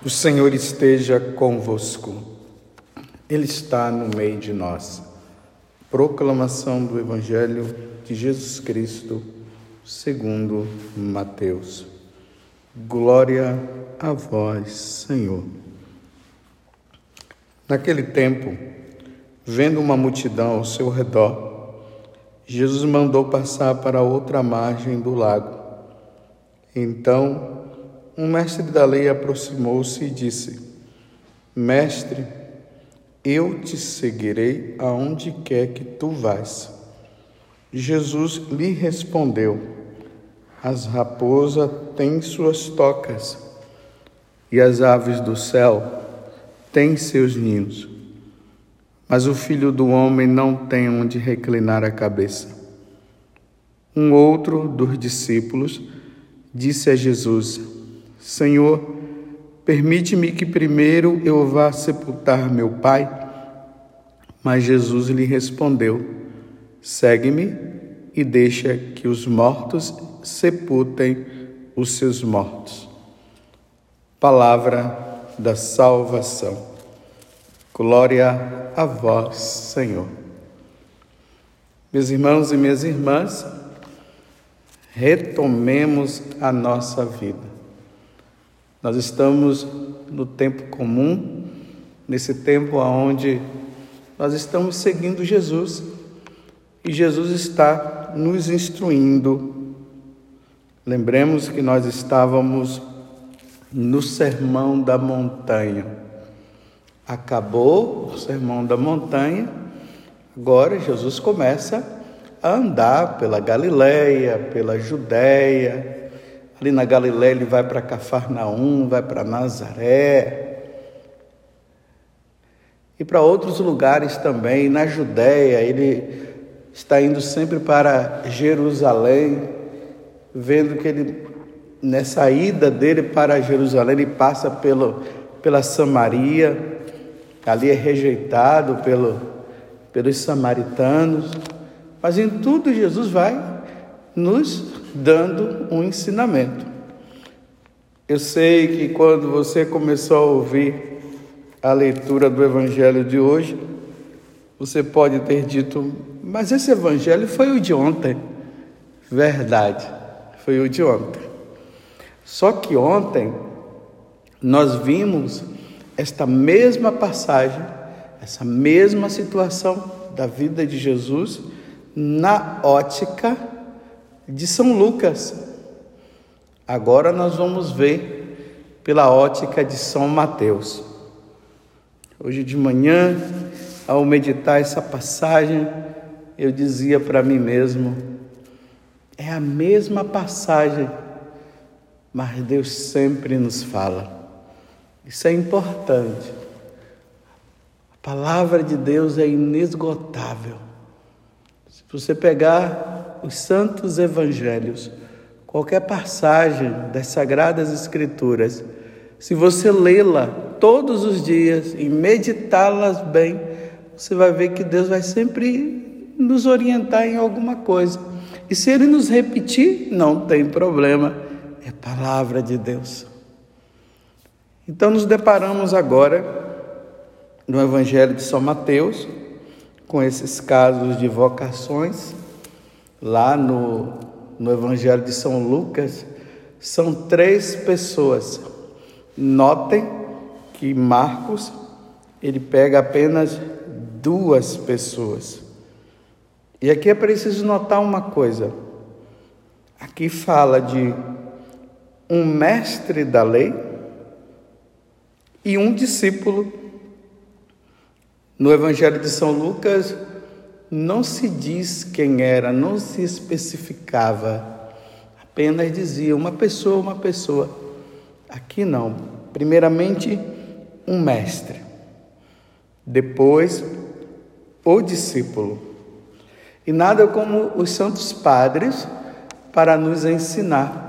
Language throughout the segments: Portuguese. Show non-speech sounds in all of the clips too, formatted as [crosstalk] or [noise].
O Senhor esteja convosco, Ele está no meio de nós. Proclamação do Evangelho de Jesus Cristo, segundo Mateus. Glória a vós, Senhor. Naquele tempo, vendo uma multidão ao seu redor, Jesus mandou passar para outra margem do lago. Então, um mestre da lei aproximou-se e disse: Mestre, eu te seguirei aonde quer que tu vás. Jesus lhe respondeu: As raposas têm suas tocas e as aves do céu têm seus ninhos, mas o filho do homem não tem onde reclinar a cabeça. Um outro dos discípulos disse a Jesus: Senhor, permite-me que primeiro eu vá sepultar meu pai. Mas Jesus lhe respondeu: Segue-me e deixa que os mortos sepultem os seus mortos. Palavra da salvação. Glória a vós, Senhor. Meus irmãos e minhas irmãs, retomemos a nossa vida. Nós estamos no tempo comum, nesse tempo onde nós estamos seguindo Jesus e Jesus está nos instruindo. Lembremos que nós estávamos no Sermão da Montanha. Acabou o Sermão da Montanha, agora Jesus começa a andar pela Galileia, pela Judéia, Ali na Galiléia ele vai para Cafarnaum, vai para Nazaré. E para outros lugares também, na Judéia, ele está indo sempre para Jerusalém, vendo que ele nessa ida dele para Jerusalém, ele passa pelo, pela Samaria, ali é rejeitado pelo, pelos samaritanos, mas em tudo Jesus vai nos dando um ensinamento. Eu sei que quando você começou a ouvir a leitura do Evangelho de hoje, você pode ter dito, mas esse Evangelho foi o de ontem. Verdade, foi o de ontem. Só que ontem nós vimos esta mesma passagem, essa mesma situação da vida de Jesus na ótica de São Lucas. Agora nós vamos ver pela ótica de São Mateus. Hoje de manhã, ao meditar essa passagem, eu dizia para mim mesmo: é a mesma passagem, mas Deus sempre nos fala. Isso é importante. A palavra de Deus é inesgotável. Se você pegar os santos evangelhos, qualquer passagem das sagradas escrituras, se você lê-la todos os dias e meditá-las bem, você vai ver que Deus vai sempre nos orientar em alguma coisa. E se ele nos repetir, não tem problema, é palavra de Deus. Então nos deparamos agora no Evangelho de São Mateus com esses casos de vocações lá no, no Evangelho de São Lucas, são três pessoas. Notem que Marcos ele pega apenas duas pessoas. E aqui é preciso notar uma coisa. Aqui fala de um mestre da lei e um discípulo. No Evangelho de São Lucas, não se diz quem era, não se especificava, apenas dizia uma pessoa, uma pessoa. Aqui não. Primeiramente, um mestre, depois, o discípulo. E nada como os santos padres para nos ensinar.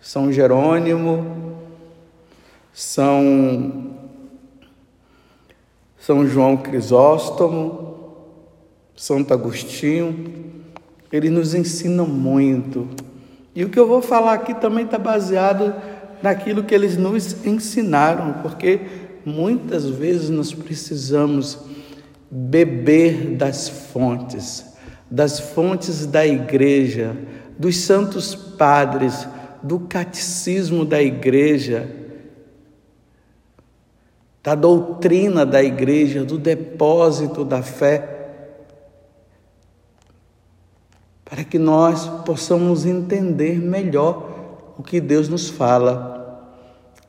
São Jerônimo, São, São João Crisóstomo, Santo Agostinho, eles nos ensinam muito. E o que eu vou falar aqui também está baseado naquilo que eles nos ensinaram, porque muitas vezes nós precisamos beber das fontes, das fontes da igreja, dos santos padres, do catecismo da igreja, da doutrina da igreja, do depósito da fé, para que nós possamos entender melhor o que Deus nos fala,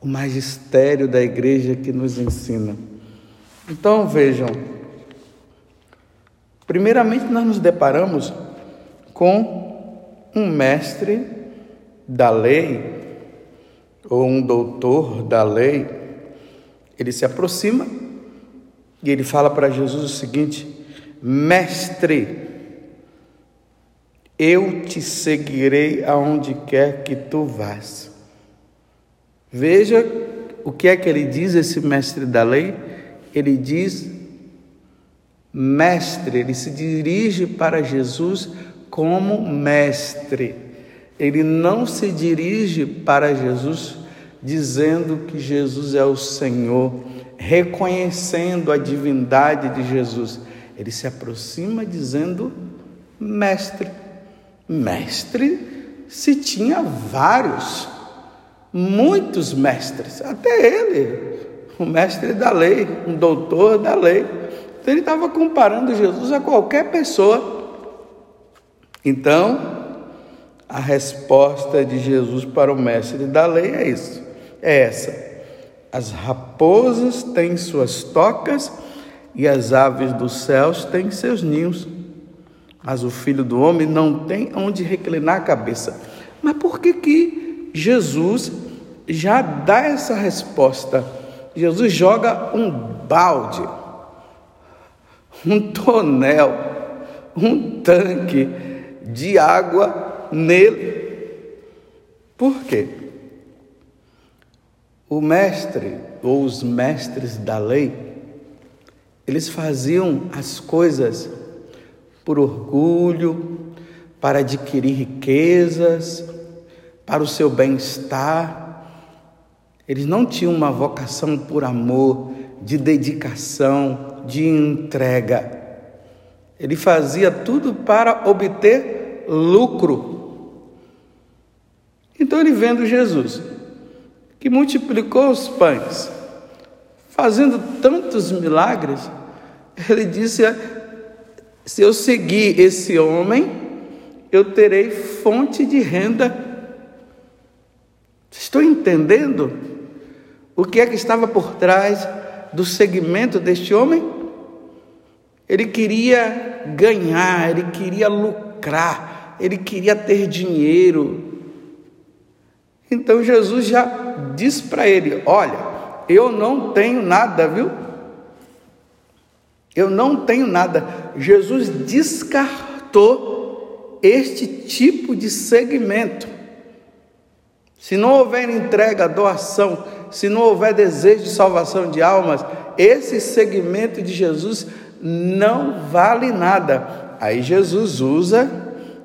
o magistério da igreja que nos ensina. Então vejam, primeiramente nós nos deparamos com um mestre da lei, ou um doutor da lei, ele se aproxima e ele fala para Jesus o seguinte: Mestre, eu te seguirei aonde quer que tu vás. Veja o que é que ele diz, esse mestre da lei. Ele diz, mestre, ele se dirige para Jesus como mestre. Ele não se dirige para Jesus dizendo que Jesus é o Senhor, reconhecendo a divindade de Jesus. Ele se aproxima dizendo mestre mestre se tinha vários, muitos mestres, até ele, o mestre da lei, um doutor da lei. Então ele estava comparando Jesus a qualquer pessoa. Então, a resposta de Jesus para o mestre da lei é isso. É essa. As raposas têm suas tocas e as aves dos céus têm seus ninhos mas o filho do homem não tem onde reclinar a cabeça. Mas por que que Jesus já dá essa resposta? Jesus joga um balde, um tonel, um tanque de água nele. Por quê? O mestre ou os mestres da lei, eles faziam as coisas por orgulho, para adquirir riquezas, para o seu bem-estar. Eles não tinham uma vocação por amor, de dedicação, de entrega. Ele fazia tudo para obter lucro. Então ele vendo Jesus, que multiplicou os pães, fazendo tantos milagres, ele disse se eu seguir esse homem, eu terei fonte de renda. Estou entendendo o que é que estava por trás do segmento deste homem? Ele queria ganhar, ele queria lucrar, ele queria ter dinheiro. Então Jesus já disse para ele: Olha, eu não tenho nada, viu? Eu não tenho nada. Jesus descartou este tipo de segmento. Se não houver entrega, doação, se não houver desejo de salvação de almas, esse segmento de Jesus não vale nada. Aí Jesus usa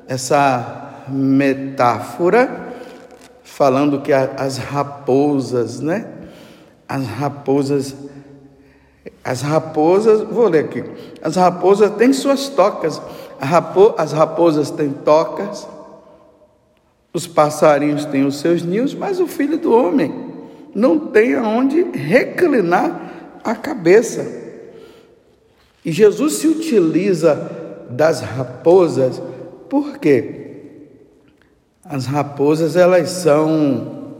essa metáfora falando que as raposas, né? As raposas as raposas, vou ler aqui. As raposas têm suas tocas. as raposas têm tocas. Os passarinhos têm os seus ninhos, mas o filho do homem não tem aonde reclinar a cabeça. E Jesus se utiliza das raposas, por quê? As raposas elas são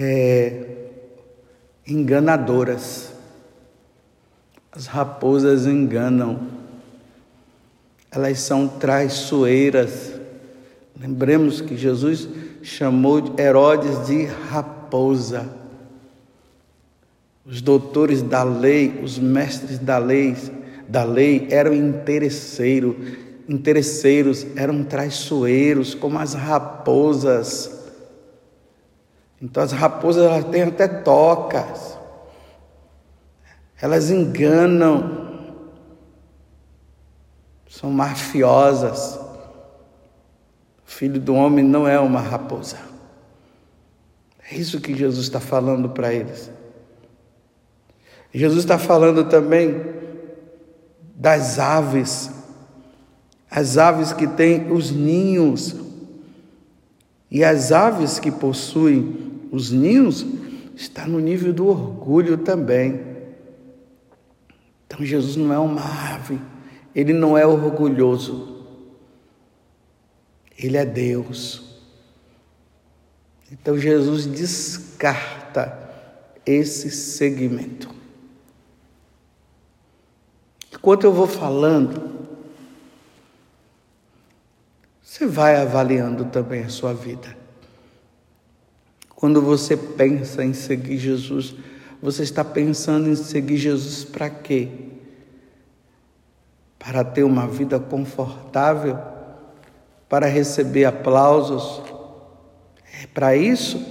é, enganadoras. As raposas enganam, elas são traiçoeiras. Lembremos que Jesus chamou Herodes de raposa. Os doutores da lei, os mestres da lei, da lei eram interesseiros, interesseiros, eram traiçoeiros, como as raposas. Então as raposas elas têm até tocas elas enganam, são mafiosas. O filho do homem não é uma raposa. É isso que Jesus está falando para eles. Jesus está falando também das aves, as aves que têm os ninhos, e as aves que possuem os ninhos está no nível do orgulho também. Então Jesus não é uma ave, ele não é orgulhoso, ele é Deus. Então Jesus descarta esse segmento. Enquanto eu vou falando, você vai avaliando também a sua vida. Quando você pensa em seguir Jesus, você está pensando em seguir Jesus para quê? Para ter uma vida confortável? Para receber aplausos? É para isso?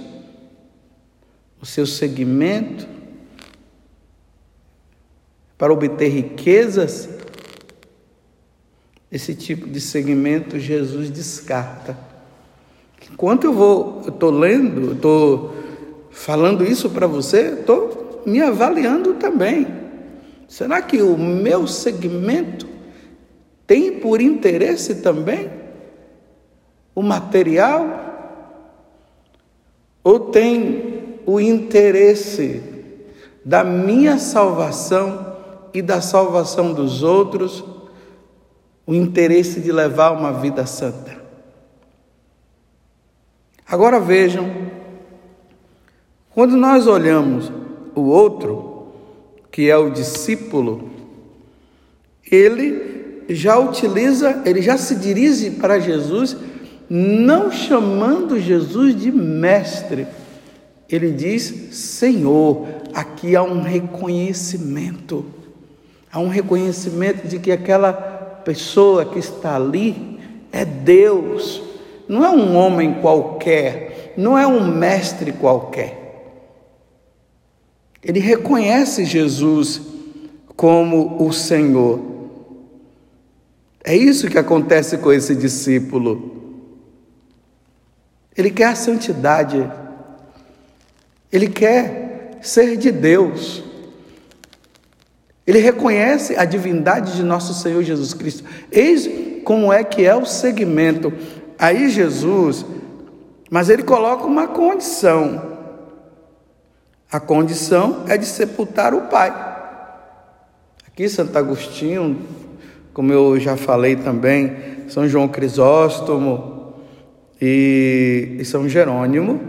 O seu seguimento? Para obter riquezas? Esse tipo de segmento Jesus descarta. Enquanto eu vou, eu estou lendo, estou falando isso para você, estou me avaliando também. Será que o meu segmento tem por interesse também o material? Ou tem o interesse da minha salvação e da salvação dos outros, o interesse de levar uma vida santa? Agora vejam, quando nós olhamos o outro, que é o discípulo, ele já utiliza, ele já se dirige para Jesus não chamando Jesus de mestre, ele diz Senhor. Aqui há um reconhecimento, há um reconhecimento de que aquela pessoa que está ali é Deus, não é um homem qualquer, não é um mestre qualquer. Ele reconhece Jesus como o Senhor. É isso que acontece com esse discípulo. Ele quer a santidade, ele quer ser de Deus. Ele reconhece a divindade de nosso Senhor Jesus Cristo. Eis como é que é o segmento. Aí Jesus, mas ele coloca uma condição. A condição é de sepultar o Pai. Aqui Santo Agostinho, como eu já falei também, São João Crisóstomo, e, São Jerônimo,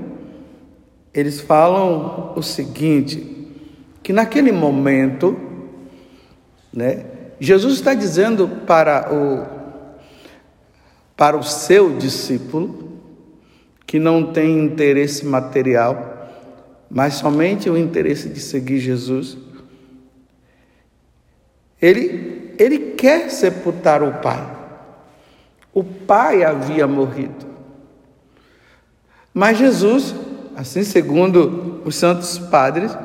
eles falam o seguinte: que naquele momento, né, Jesus está dizendo para o para o seu discípulo que não tem interesse material, mas somente o interesse de seguir Jesus. Ele ele quer sepultar o pai. O pai havia morrido. Mas Jesus, assim segundo os santos padres,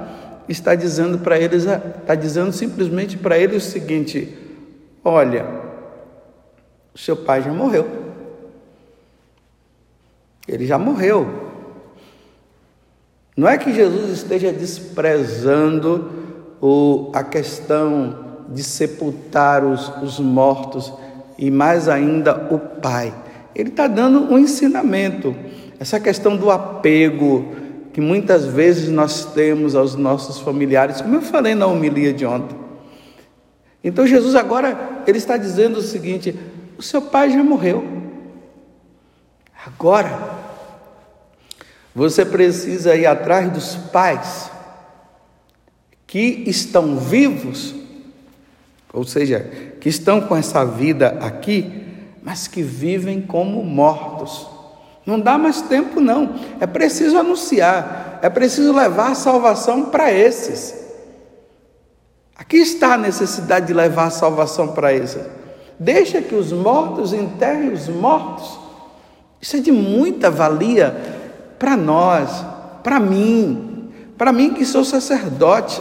está dizendo para eles, está dizendo simplesmente para eles o seguinte: olha, seu pai já morreu. Ele já morreu. Não é que Jesus esteja desprezando o, a questão de sepultar os, os mortos e mais ainda o Pai. Ele está dando um ensinamento. Essa questão do apego que muitas vezes nós temos aos nossos familiares, como eu falei na homilia de ontem. Então Jesus agora ele está dizendo o seguinte: o seu pai já morreu. Agora você precisa ir atrás dos pais que estão vivos, ou seja, que estão com essa vida aqui, mas que vivem como mortos. Não dá mais tempo, não. É preciso anunciar, é preciso levar a salvação para esses. Aqui está a necessidade de levar a salvação para esses. Deixa que os mortos enterrem os mortos. Isso é de muita valia para nós, para mim, para mim que sou sacerdote,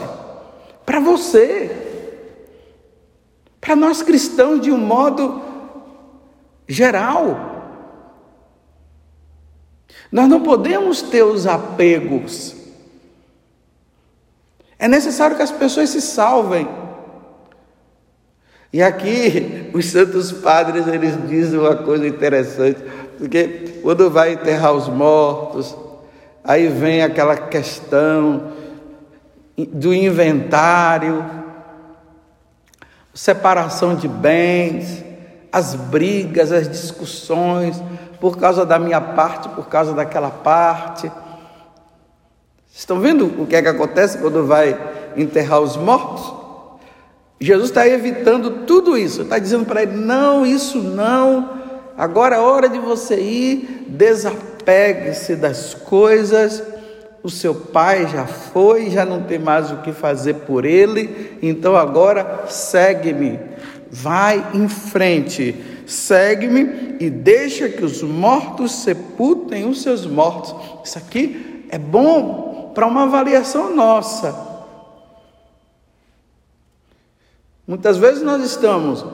para você, para nós cristãos de um modo geral. Nós não podemos ter os apegos. É necessário que as pessoas se salvem. E aqui [laughs] os santos padres eles dizem uma coisa interessante, porque quando vai enterrar os mortos, aí vem aquela questão do inventário, separação de bens, as brigas, as discussões, por causa da minha parte, por causa daquela parte. Estão vendo o que é que acontece quando vai enterrar os mortos? Jesus está evitando tudo isso, está dizendo para ele: não, isso não, agora é hora de você ir, desapegue-se das coisas o seu pai já foi, já não tem mais o que fazer por ele, então agora segue-me, vai em frente, segue-me e deixa que os mortos sepultem os seus mortos. Isso aqui é bom para uma avaliação nossa. Muitas vezes nós estamos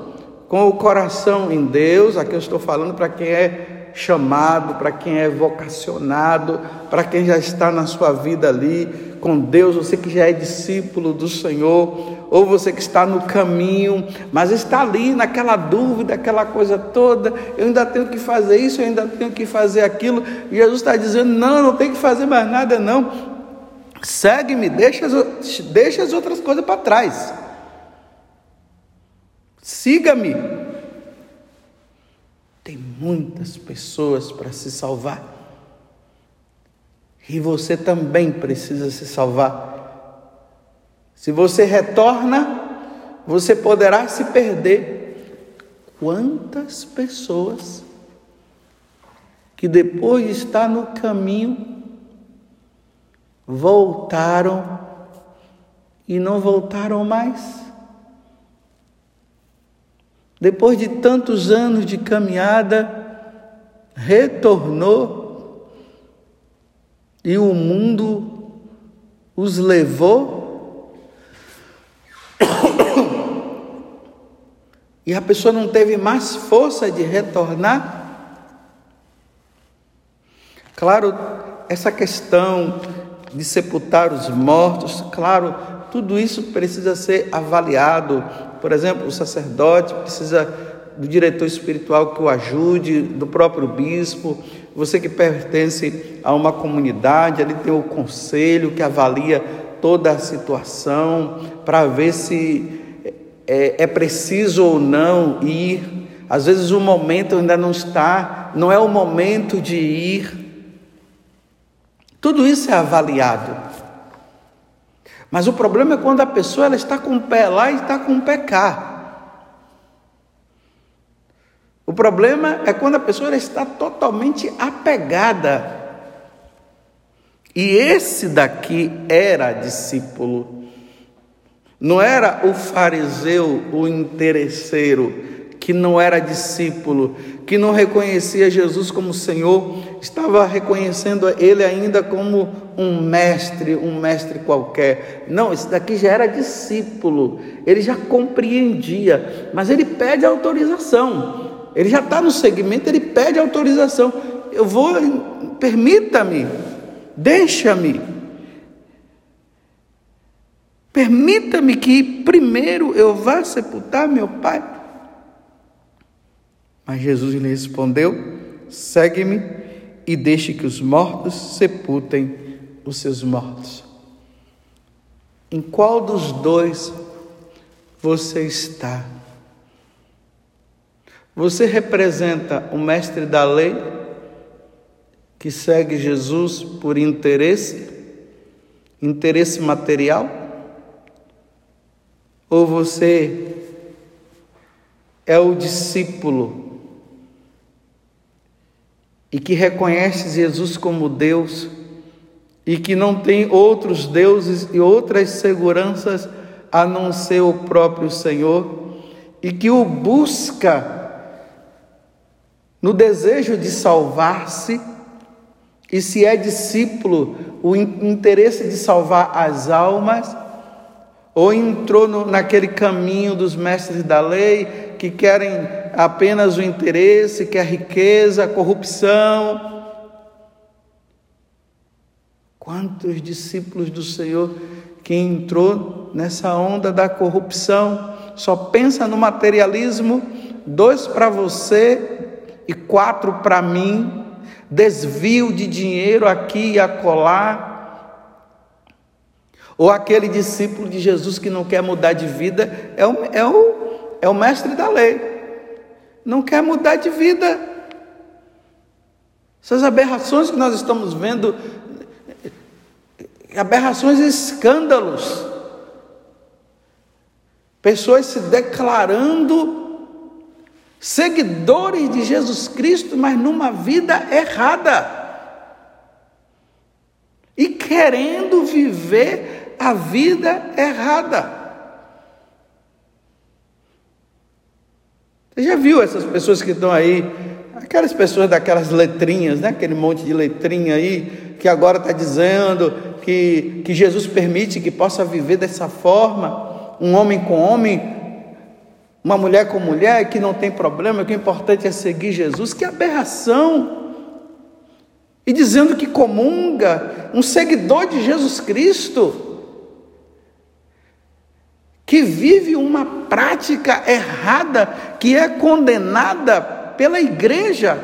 com o coração em Deus, aqui eu estou falando para quem é chamado, para quem é vocacionado, para quem já está na sua vida ali com Deus, você que já é discípulo do Senhor, ou você que está no caminho, mas está ali naquela dúvida, aquela coisa toda, eu ainda tenho que fazer isso, eu ainda tenho que fazer aquilo. E Jesus está dizendo: não, não tem que fazer mais nada, não. Segue-me, deixa, deixa as outras coisas para trás. Siga-me. Tem muitas pessoas para se salvar. E você também precisa se salvar. Se você retorna, você poderá se perder. Quantas pessoas que depois de estar no caminho voltaram e não voltaram mais? Depois de tantos anos de caminhada, retornou e o mundo os levou. [coughs] E a pessoa não teve mais força de retornar. Claro, essa questão de sepultar os mortos, claro, tudo isso precisa ser avaliado por exemplo, o sacerdote precisa do diretor espiritual que o ajude, do próprio bispo. Você que pertence a uma comunidade, ali tem o conselho que avalia toda a situação para ver se é, é preciso ou não ir. Às vezes o momento ainda não está, não é o momento de ir. Tudo isso é avaliado. Mas o problema é quando a pessoa ela está com o pé lá e está com o pé cá. O problema é quando a pessoa está totalmente apegada. E esse daqui era discípulo. Não era o fariseu, o interesseiro, que não era discípulo, que não reconhecia Jesus como Senhor, estava reconhecendo ele ainda como um mestre, um mestre qualquer. Não, esse daqui já era discípulo, ele já compreendia, mas ele pede autorização. Ele já está no segmento, ele pede autorização. Eu vou, permita-me, deixa-me. Permita-me que primeiro eu vá sepultar meu pai. Mas Jesus lhe respondeu: Segue-me e deixe que os mortos sepultem os seus mortos. Em qual dos dois você está? Você representa o mestre da lei que segue Jesus por interesse, interesse material? Ou você é o discípulo e que reconhece Jesus como Deus e que não tem outros deuses e outras seguranças a não ser o próprio Senhor e que o busca no desejo de salvar-se e se é discípulo, o interesse de salvar as almas, ou entrou no, naquele caminho dos mestres da lei que querem apenas o interesse, que a riqueza, a corrupção. Quantos discípulos do Senhor que entrou nessa onda da corrupção, só pensa no materialismo, dois para você e quatro para mim, desvio de dinheiro aqui e acolá. Ou aquele discípulo de Jesus que não quer mudar de vida, é o, é o, é o mestre da lei, não quer mudar de vida. Essas aberrações que nós estamos vendo, aberrações e escândalos, pessoas se declarando seguidores de Jesus Cristo, mas numa vida errada. E querendo viver a vida errada. Você já viu essas pessoas que estão aí, aquelas pessoas daquelas letrinhas, né? aquele monte de letrinha aí, que agora está dizendo que, que Jesus permite que possa viver dessa forma, um homem com homem, uma mulher com mulher, que não tem problema, que o importante é seguir Jesus, que aberração! E dizendo que comunga, um seguidor de Jesus Cristo, que vive uma prática errada, que é condenada pela igreja.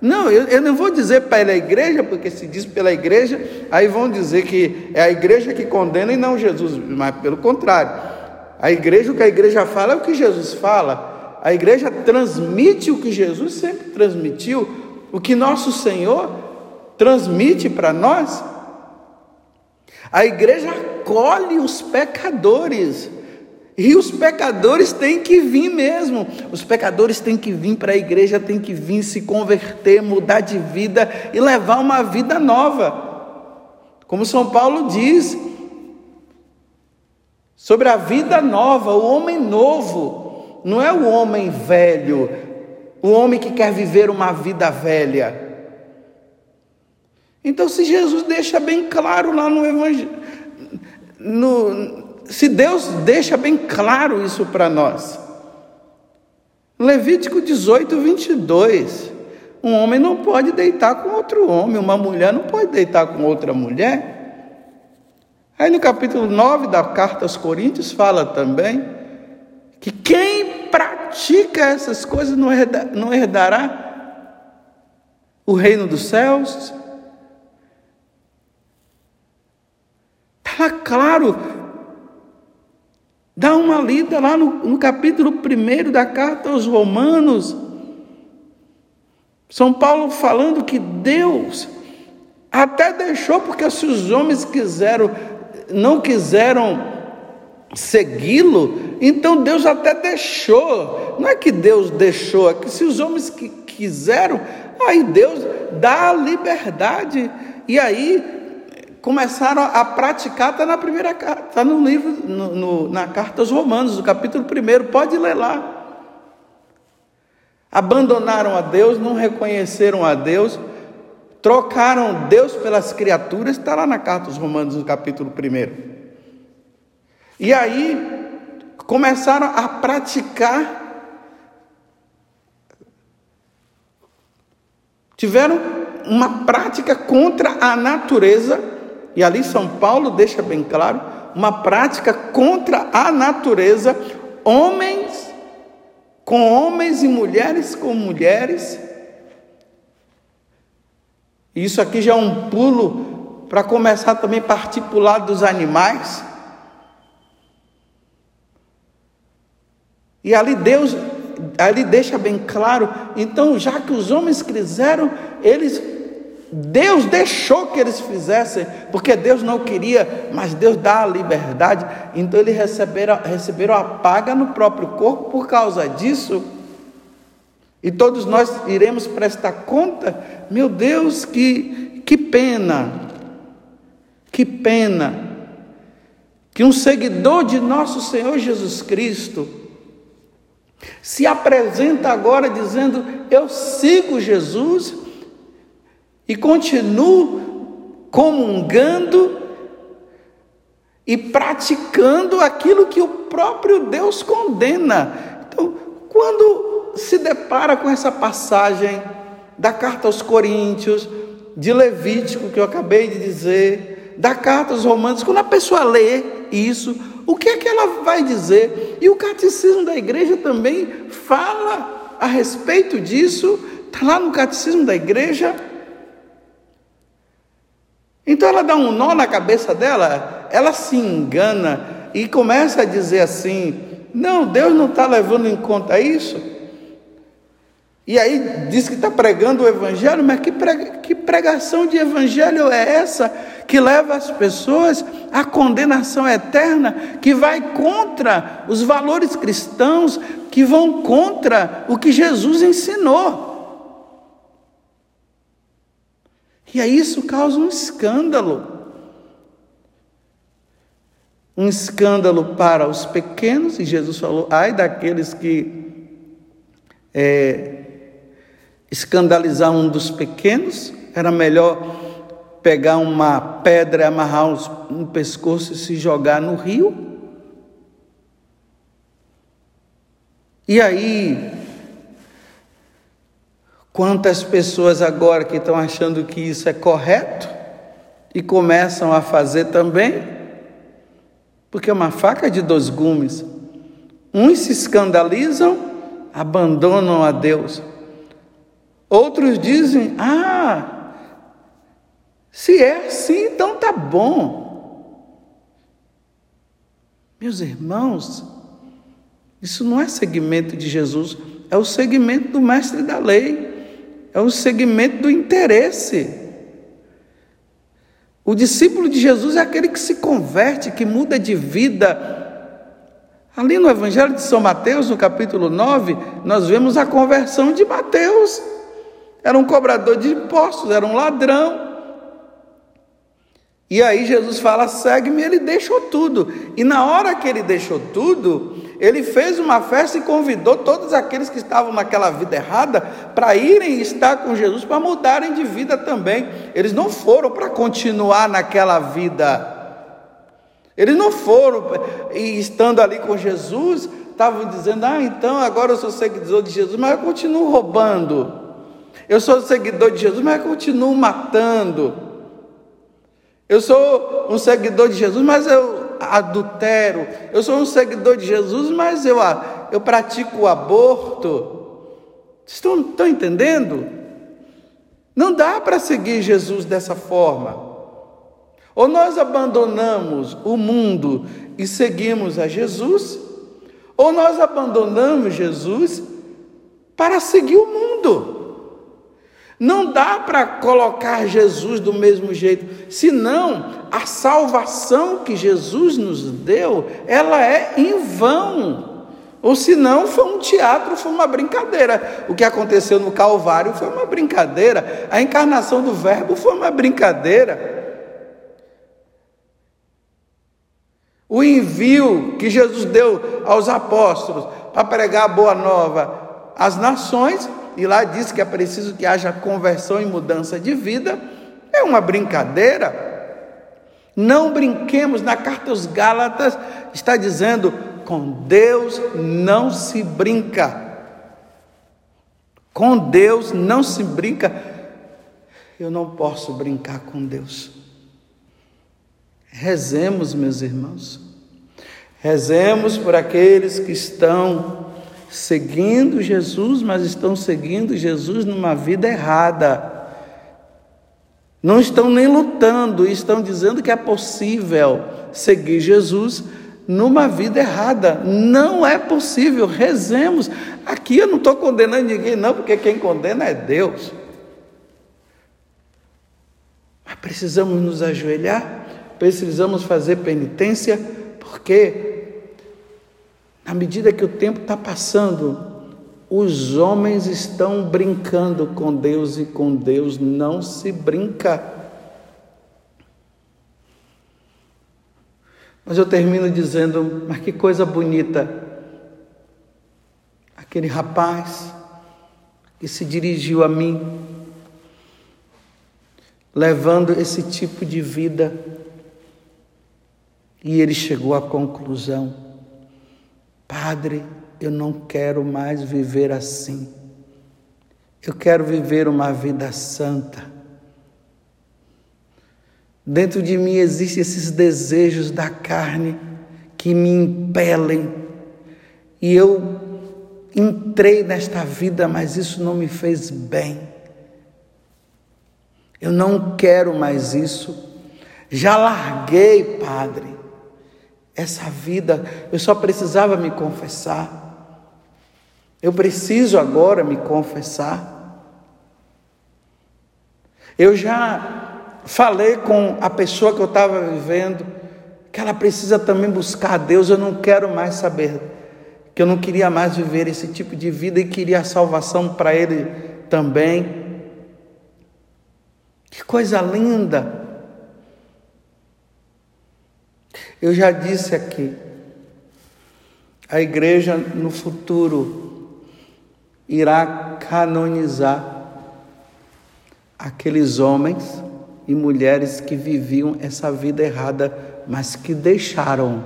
Não, eu, eu não vou dizer pela igreja, porque se diz pela igreja, aí vão dizer que é a igreja que condena e não Jesus, mas pelo contrário. A igreja, o que a igreja fala é o que Jesus fala. A igreja transmite o que Jesus sempre transmitiu, o que nosso Senhor transmite para nós. A igreja acolhe os pecadores. E os pecadores têm que vir mesmo. Os pecadores têm que vir para a igreja, têm que vir se converter, mudar de vida e levar uma vida nova. Como São Paulo diz, sobre a vida nova, o homem novo, não é o homem velho, o homem que quer viver uma vida velha. Então, se Jesus deixa bem claro lá no Evangelho, no, se Deus deixa bem claro isso para nós, Levítico 18, 22, um homem não pode deitar com outro homem, uma mulher não pode deitar com outra mulher. Aí no capítulo 9 da carta aos Coríntios fala também que quem pratica essas coisas não, herda, não herdará o reino dos céus. Está claro. Dá uma lida lá no, no capítulo 1 da carta aos Romanos. São Paulo falando que Deus até deixou, porque se os homens quiseram não quiseram segui-lo, então Deus até deixou. Não é que Deus deixou, é que se os homens que quiseram, aí Deus dá a liberdade. E aí começaram a praticar, está na primeira está no livro, no, no, na carta aos Romanos, no capítulo 1, pode ler lá. Abandonaram a Deus, não reconheceram a Deus, trocaram Deus pelas criaturas, está lá na carta dos Romanos, no capítulo 1. E aí começaram a praticar, tiveram uma prática contra a natureza, e ali São Paulo deixa bem claro, uma prática contra a natureza, homens com homens e mulheres com mulheres, isso aqui já é um pulo para começar também a partir para o lado dos animais. E ali Deus, ali deixa bem claro, então já que os homens quiseram, eles Deus deixou que eles fizessem, porque Deus não queria, mas Deus dá a liberdade. Então eles receberam, receberam a paga no próprio corpo por causa disso. E todos nós iremos prestar conta. Meu Deus, que, que pena, que pena, que um seguidor de nosso Senhor Jesus Cristo se apresenta agora dizendo: Eu sigo Jesus e continuo comungando e praticando aquilo que o próprio Deus condena. Então, quando se depara com essa passagem da carta aos Coríntios, de Levítico, que eu acabei de dizer, da carta aos Romanos, quando a pessoa lê isso, o que é que ela vai dizer? E o catecismo da igreja também fala a respeito disso, está lá no catecismo da igreja. Então ela dá um nó na cabeça dela, ela se engana e começa a dizer assim: não, Deus não está levando em conta isso. E aí diz que está pregando o Evangelho, mas que, prega, que pregação de Evangelho é essa que leva as pessoas à condenação eterna, que vai contra os valores cristãos, que vão contra o que Jesus ensinou? E aí isso causa um escândalo. Um escândalo para os pequenos, e Jesus falou: ai daqueles que é, escandalizar um dos pequenos, era melhor pegar uma pedra, amarrar no pescoço e se jogar no rio. E aí, quantas pessoas agora que estão achando que isso é correto e começam a fazer também, porque é uma faca de dois gumes. Uns se escandalizam, abandonam a Deus. Outros dizem: ah, se é assim, então tá bom. Meus irmãos, isso não é segmento de Jesus, é o segmento do mestre da lei, é o segmento do interesse. O discípulo de Jesus é aquele que se converte, que muda de vida. Ali no Evangelho de São Mateus, no capítulo 9, nós vemos a conversão de Mateus. Era um cobrador de impostos, era um ladrão. E aí Jesus fala: segue-me, ele deixou tudo. E na hora que ele deixou tudo, ele fez uma festa e convidou todos aqueles que estavam naquela vida errada para irem estar com Jesus, para mudarem de vida também. Eles não foram para continuar naquela vida. Eles não foram e estando ali com Jesus, estavam dizendo: Ah, então agora eu sou seguidor de Jesus, mas eu continuo roubando. Eu sou seguidor de Jesus, mas eu continuo matando. Eu sou um seguidor de Jesus, mas eu adultero. Eu sou um seguidor de Jesus, mas eu, eu pratico o aborto. Vocês estão, estão entendendo? Não dá para seguir Jesus dessa forma. Ou nós abandonamos o mundo e seguimos a Jesus, ou nós abandonamos Jesus para seguir o mundo. Não dá para colocar Jesus do mesmo jeito, senão a salvação que Jesus nos deu, ela é em vão. Ou senão foi um teatro, foi uma brincadeira. O que aconteceu no Calvário foi uma brincadeira. A encarnação do Verbo foi uma brincadeira. O envio que Jesus deu aos apóstolos para pregar a boa nova às nações e lá diz que é preciso que haja conversão e mudança de vida, é uma brincadeira. Não brinquemos, na carta aos Gálatas está dizendo: com Deus não se brinca. Com Deus não se brinca. Eu não posso brincar com Deus. Rezemos, meus irmãos. Rezemos por aqueles que estão seguindo Jesus, mas estão seguindo Jesus numa vida errada. Não estão nem lutando, estão dizendo que é possível seguir Jesus numa vida errada. Não é possível. Rezemos. Aqui eu não estou condenando ninguém, não, porque quem condena é Deus. Mas precisamos nos ajoelhar, precisamos fazer penitência, porque à medida que o tempo está passando, os homens estão brincando com Deus e com Deus não se brinca. Mas eu termino dizendo, mas que coisa bonita. Aquele rapaz que se dirigiu a mim, levando esse tipo de vida, e ele chegou à conclusão: Padre, eu não quero mais viver assim. Eu quero viver uma vida santa. Dentro de mim existem esses desejos da carne que me impelem. E eu entrei nesta vida, mas isso não me fez bem. Eu não quero mais isso. Já larguei, Padre, essa vida. Eu só precisava me confessar. Eu preciso agora me confessar. Eu já falei com a pessoa que eu estava vivendo que ela precisa também buscar a Deus. Eu não quero mais saber, que eu não queria mais viver esse tipo de vida e queria a salvação para ele também. Que coisa linda! Eu já disse aqui, a igreja no futuro irá canonizar aqueles homens e mulheres que viviam essa vida errada, mas que deixaram.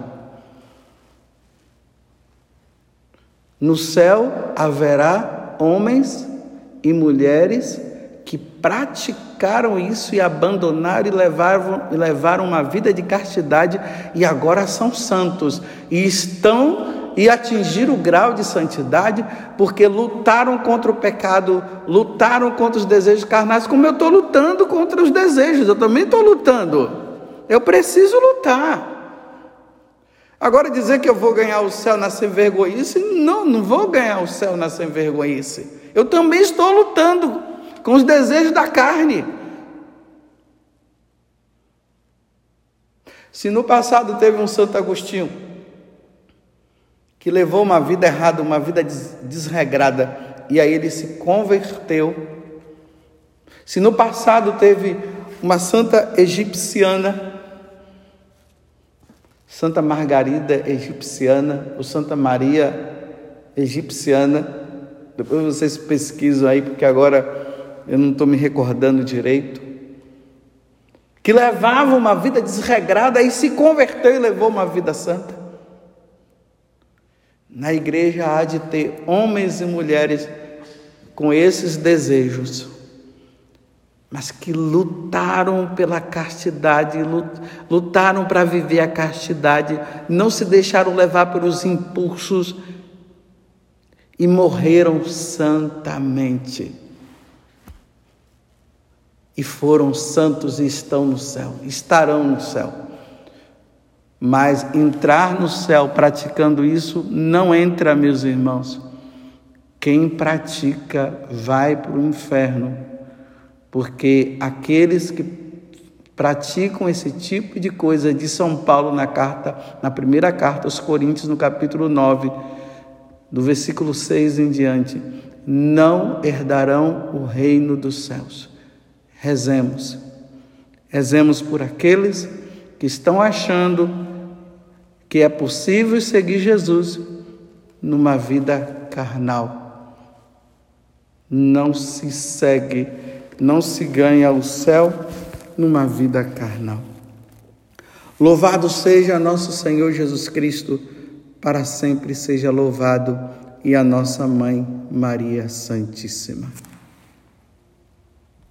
No céu haverá homens e mulheres que praticaram isso e abandonaram e levaram, levaram uma vida de castidade e agora são santos e estão e atingir o grau de santidade, porque lutaram contra o pecado, lutaram contra os desejos carnais, como eu estou lutando contra os desejos, eu também estou lutando. Eu preciso lutar. Agora dizer que eu vou ganhar o céu na sem vergonhice, não, não vou ganhar o céu na sem vergonhice. Eu também estou lutando com os desejos da carne. Se no passado teve um Santo Agostinho que levou uma vida errada, uma vida desregrada, e aí ele se converteu. Se no passado teve uma santa egipciana, Santa Margarida egipciana, ou Santa Maria egipciana, depois vocês pesquisam aí, porque agora eu não estou me recordando direito, que levava uma vida desregrada e se converteu e levou uma vida santa. Na igreja há de ter homens e mulheres com esses desejos, mas que lutaram pela castidade, lutaram para viver a castidade, não se deixaram levar pelos impulsos e morreram santamente. E foram santos e estão no céu, estarão no céu. Mas entrar no céu praticando isso não entra, meus irmãos. Quem pratica vai para o inferno, porque aqueles que praticam esse tipo de coisa de São Paulo na carta, na primeira carta aos Coríntios, no capítulo 9, do versículo 6 em diante, não herdarão o reino dos céus. Rezemos. Rezemos por aqueles que estão achando que é possível seguir Jesus numa vida carnal. Não se segue, não se ganha o céu numa vida carnal. Louvado seja nosso Senhor Jesus Cristo, para sempre seja louvado, e a nossa mãe Maria Santíssima.